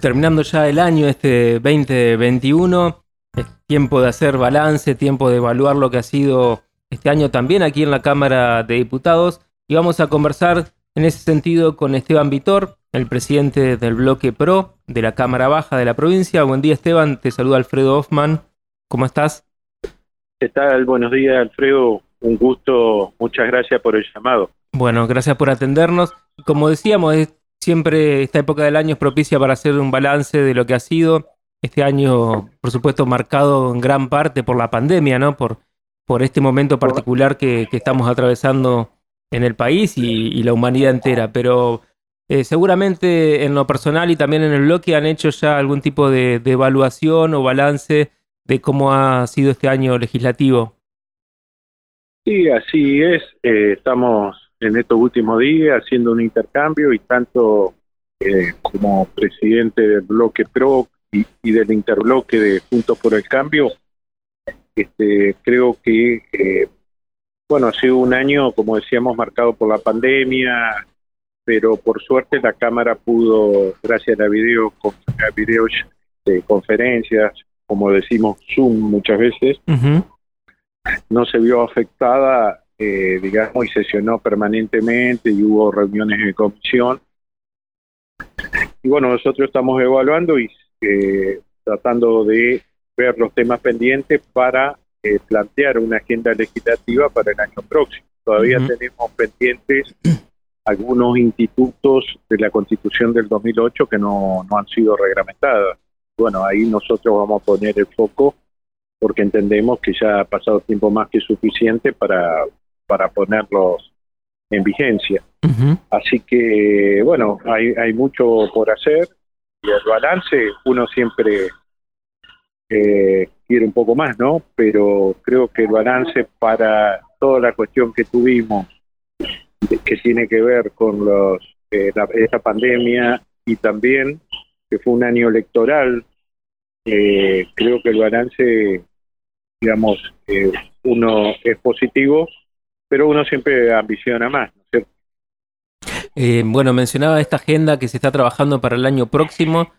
terminando ya el año, este 2021. Es tiempo de hacer balance, tiempo de evaluar lo que ha sido este año también aquí en la Cámara de Diputados. Y vamos a conversar en ese sentido con Esteban Vitor, el presidente del bloque PRO de la Cámara Baja de la provincia. Buen día Esteban, te saluda Alfredo Hoffman. ¿Cómo estás? ¿Qué tal? Buenos días Alfredo, un gusto, muchas gracias por el llamado. Bueno, gracias por atendernos. Como decíamos, siempre esta época del año es propicia para hacer un balance de lo que ha sido. Este año, por supuesto, marcado en gran parte por la pandemia, ¿no? Por, por este momento particular que, estamos atravesando en el país y, la humanidad entera. Pero eh, seguramente en lo personal y también en el bloque han hecho ya algún tipo de, evaluación o balance de cómo ha sido este año legislativo. Sí, así es. Eh, estamos en estos últimos días haciendo un intercambio y tanto eh, como presidente del bloque PRO y, del interbloque de Juntos por el Cambio, este, creo que, eh, bueno, ha sido un año, como decíamos, marcado por la pandemia, pero por suerte la Cámara pudo, gracias a la video, a videos de conferencias, como decimos Zoom muchas veces, no se vio afectada eh, digamos, y sesionó permanentemente y hubo reuniones de comisión. Y bueno, nosotros estamos evaluando y eh, tratando de ver los temas pendientes para eh, plantear una agenda legislativa para el año próximo. Todavía tenemos pendientes algunos institutos de la Constitución del 2008 que no, no han sido reglamentados. Bueno, ahí nosotros vamos a poner el foco porque entendemos que ya ha pasado tiempo más que suficiente para, para ponerlos en vigencia. Así que, bueno, hay, hay mucho por hacer y el balance uno siempre eh, quiere un poco más, ¿no? Pero creo que el balance para toda la cuestión que tuvimos, que tiene que ver con los eh, esta pandemia y también que fue un año electoral, eh, creo que el balance, digamos, uno es positivo pero uno siempre ambiciona más, ¿no es cierto? Eh, bueno, mencionaba esta agenda que se está trabajando para el año próximo.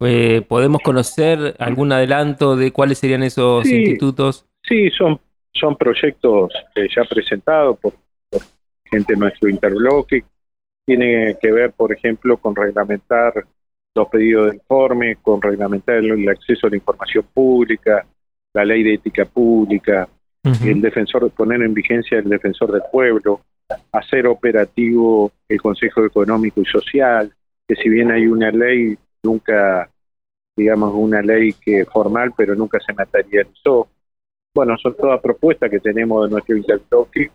Eh, ¿Podemos conocer algún adelanto de cuáles serían esos institutos? Sí, son, son proyectos eh, ya presentados por, gente de nuestro interbloque. Tiene que ver, por ejemplo, con reglamentar los pedidos de informe, con reglamentar el acceso a la información pública, la ley de ética pública, el defensor, poner en vigencia el defensor del pueblo, hacer operativo el Consejo Económico y Social, que si bien hay una ley, nunca, digamos, una ley que formal, pero nunca se materializó. Bueno, son todas propuestas que tenemos de nuestro interbloque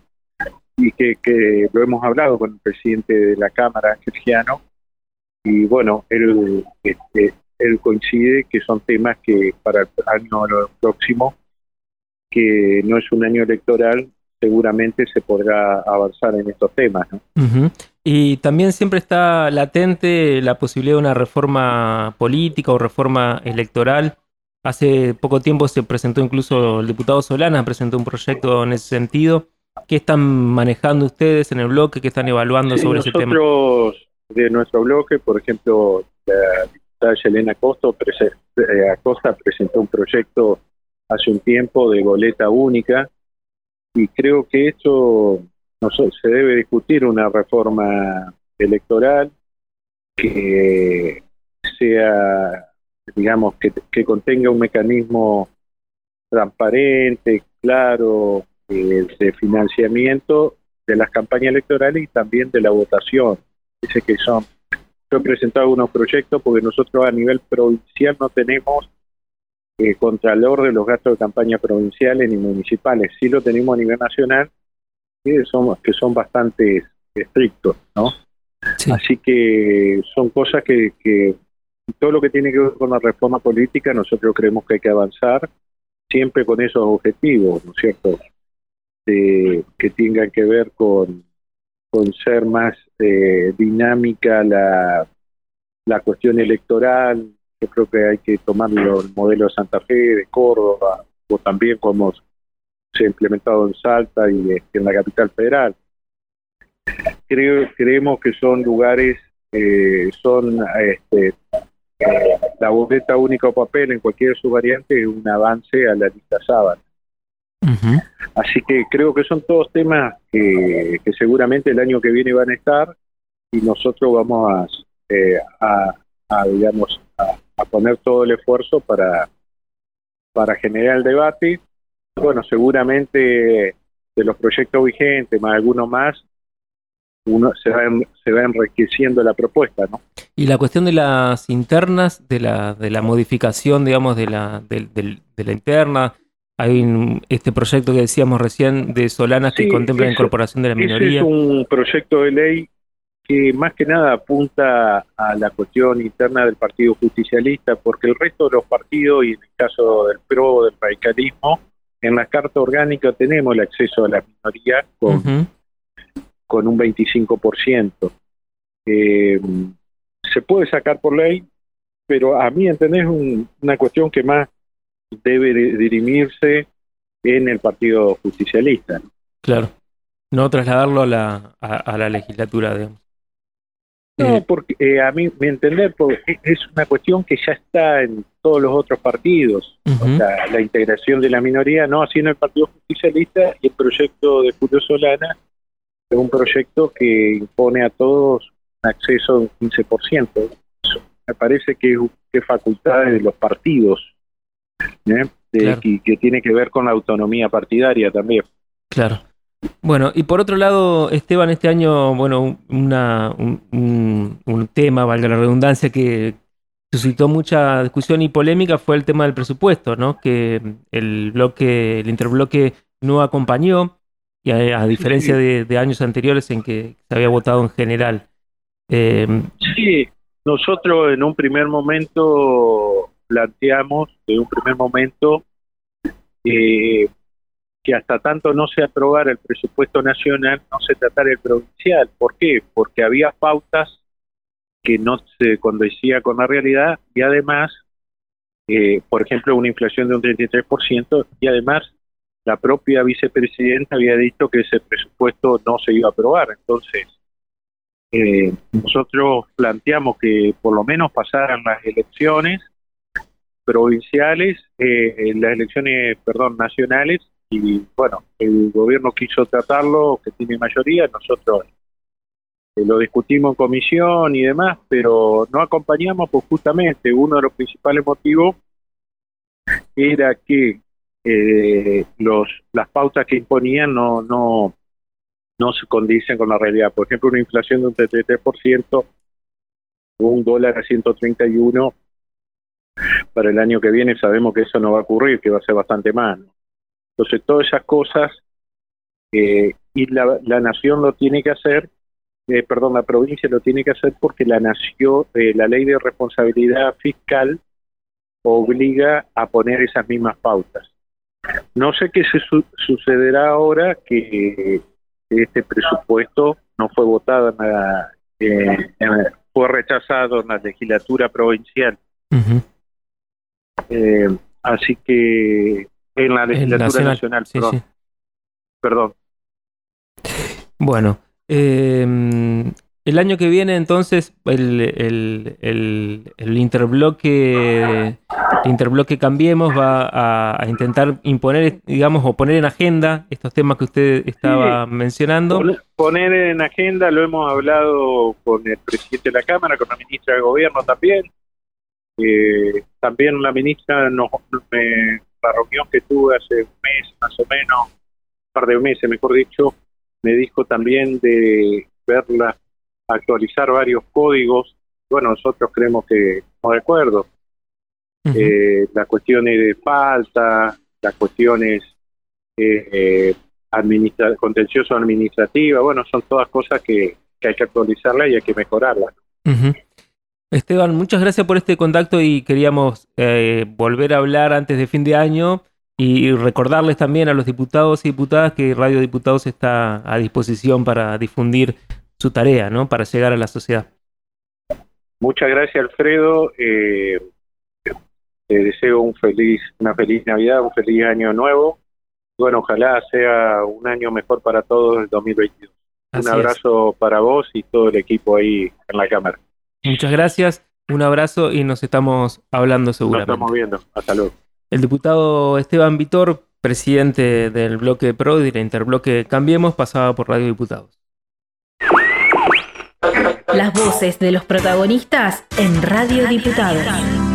y que, que lo hemos hablado con el presidente de la Cámara, Sergiano, y bueno, él, este, él coincide que son temas que para el año próximo que no es un año electoral, seguramente se podrá avanzar en estos temas. ¿no? Y también siempre está latente la posibilidad de una reforma política o reforma electoral. Hace poco tiempo se presentó incluso el diputado Solana, presentó un proyecto en ese sentido. ¿Qué están manejando ustedes en el bloque? ¿Qué están evaluando sobre ese tema? De nuestro bloque, por ejemplo, la diputada Yelena eh, Acosta presentó un proyecto hace un tiempo de boleta única y creo que esto no se debe discutir una reforma electoral que sea, digamos, que, que contenga un mecanismo transparente, claro, eh, de financiamiento de las campañas electorales y también de la votación. Dice que son, yo he presentado unos proyectos porque nosotros a nivel provincial no tenemos eh, contralor de los gastos de campaña provinciales y municipales. Sí lo tenemos a nivel nacional, que son, que son bastante estrictos, ¿no? Así que son cosas que, que todo lo que tiene que ver con la reforma política, nosotros creemos que hay que avanzar siempre con esos objetivos, ¿no es cierto? que tengan que ver con, con ser más eh, dinámica la, la cuestión electoral, yo creo que hay que tomarlo el modelo de Santa Fe, de Córdoba, o también como se ha implementado en Salta y este, en la capital federal. Creo, creemos que son lugares, eh, son este, eh, la boleta única o papel en cualquier de sus variantes es un avance a la lista sábana. Así que creo que son todos temas que, seguramente el año que viene van a estar y nosotros vamos a, eh, a, digamos, a, poner todo el esfuerzo para, para generar el debate. Bueno, seguramente de los proyectos vigentes, más algunos más, uno se va, se va enriqueciendo la propuesta, ¿no? Y la cuestión de las internas, de la, de la modificación, digamos, de la, de, de, la interna, hay este proyecto que decíamos recién de Solanas que contempla la incorporación de la minoría. es un proyecto de ley que más que nada apunta a la cuestión interna del Partido Justicialista, porque el resto de los partidos, y en el caso del PRO, del radicalismo, en la Carta Orgánica tenemos el acceso a la minoría con, con un 25%. Eh, se puede sacar por ley, pero a mí entender es una cuestión que más debe dirimirse en el Partido Justicialista. Claro, no trasladarlo a la, a, la legislatura, digamos. No, eh, porque eh, a mí, me entender, porque es una cuestión que ya está en todos los otros partidos. la integración de la minoría, no así en el Partido Justicialista y el proyecto de Julio Solana es un proyecto que impone a todos un acceso de un 15%. me parece que es, facultad de los partidos, ¿eh? que, tiene que ver con la autonomía partidaria también. Claro. Bueno, y por otro lado, Esteban, este año, bueno, una, un, un, tema, valga la redundancia, que suscitó mucha discusión y polémica fue el tema del presupuesto, ¿no? Que el bloque, el interbloque no acompañó y a, diferencia de, años anteriores en que se había votado en general. Eh, sí, nosotros en un primer momento planteamos, en un primer momento, eh, que hasta tanto no se aprobara el presupuesto nacional, no se tratara el provincial. ¿Por qué? Porque había pautas que no se condecía con la realidad y además, eh, por ejemplo, una inflación de un 33% y además la propia vicepresidenta había dicho que ese presupuesto no se iba a aprobar. Entonces, eh, nosotros planteamos que por lo menos pasaran las elecciones provinciales, eh, las elecciones, perdón, nacionales, y bueno, el gobierno quiso tratarlo, que tiene mayoría, nosotros eh, lo discutimos en comisión y demás, pero no acompañamos, pues justamente uno de los principales motivos era que eh, los las pautas que imponían no no no se condicen con la realidad. Por ejemplo, una inflación de un 33%, un dólar a 131 para el año que viene, sabemos que eso no va a ocurrir, que va a ser bastante más. Entonces, todas esas cosas, eh, y la, la nación lo tiene que hacer, eh, perdón, la provincia lo tiene que hacer porque la nación, eh, la ley de responsabilidad fiscal obliga a poner esas mismas pautas. No sé qué se sucederá ahora que este presupuesto no fue votado, en fue rechazado en la legislatura provincial. Eh, así que en la legislatura nacional, perdón. Bueno, eh, el año que viene, entonces, el, el, el, interbloque, interbloque Cambiemos va a, intentar imponer, digamos, o poner en agenda estos temas que usted estaba mencionando. Poner en agenda, lo hemos hablado con el presidente de la Cámara, con la ministra de Gobierno también. Eh, también la ministra, nos, la reunión que tuve hace un mes, más o menos, un par de meses, mejor dicho, me dijo también de verla actualizar varios códigos. Bueno, nosotros creemos que estamos de acuerdo. eh, las cuestiones de falta, las cuestiones eh, administra contencioso administrativa, bueno, son todas cosas que, hay que actualizarla y hay que mejorarla. Esteban, muchas gracias por este contacto y queríamos eh, volver a hablar antes de fin de año y recordarles también a los diputados y diputadas que Radio Diputados está a disposición para difundir su tarea, ¿no? Para llegar a la sociedad. Muchas gracias, Alfredo. Eh, te deseo un feliz, una feliz Navidad, un feliz año nuevo. Bueno, ojalá sea un año mejor para todos el 2022. un abrazo para vos y todo el equipo ahí en la cámara. Muchas gracias. Un abrazo y nos estamos hablando seguramente. Nos estamos viendo. Hasta luego. El diputado Esteban Vitor, presidente del bloque PRO y de la Interbloque Cambiemos, pasaba por Radio Diputados. Las voces de los protagonistas en Radio Diputados.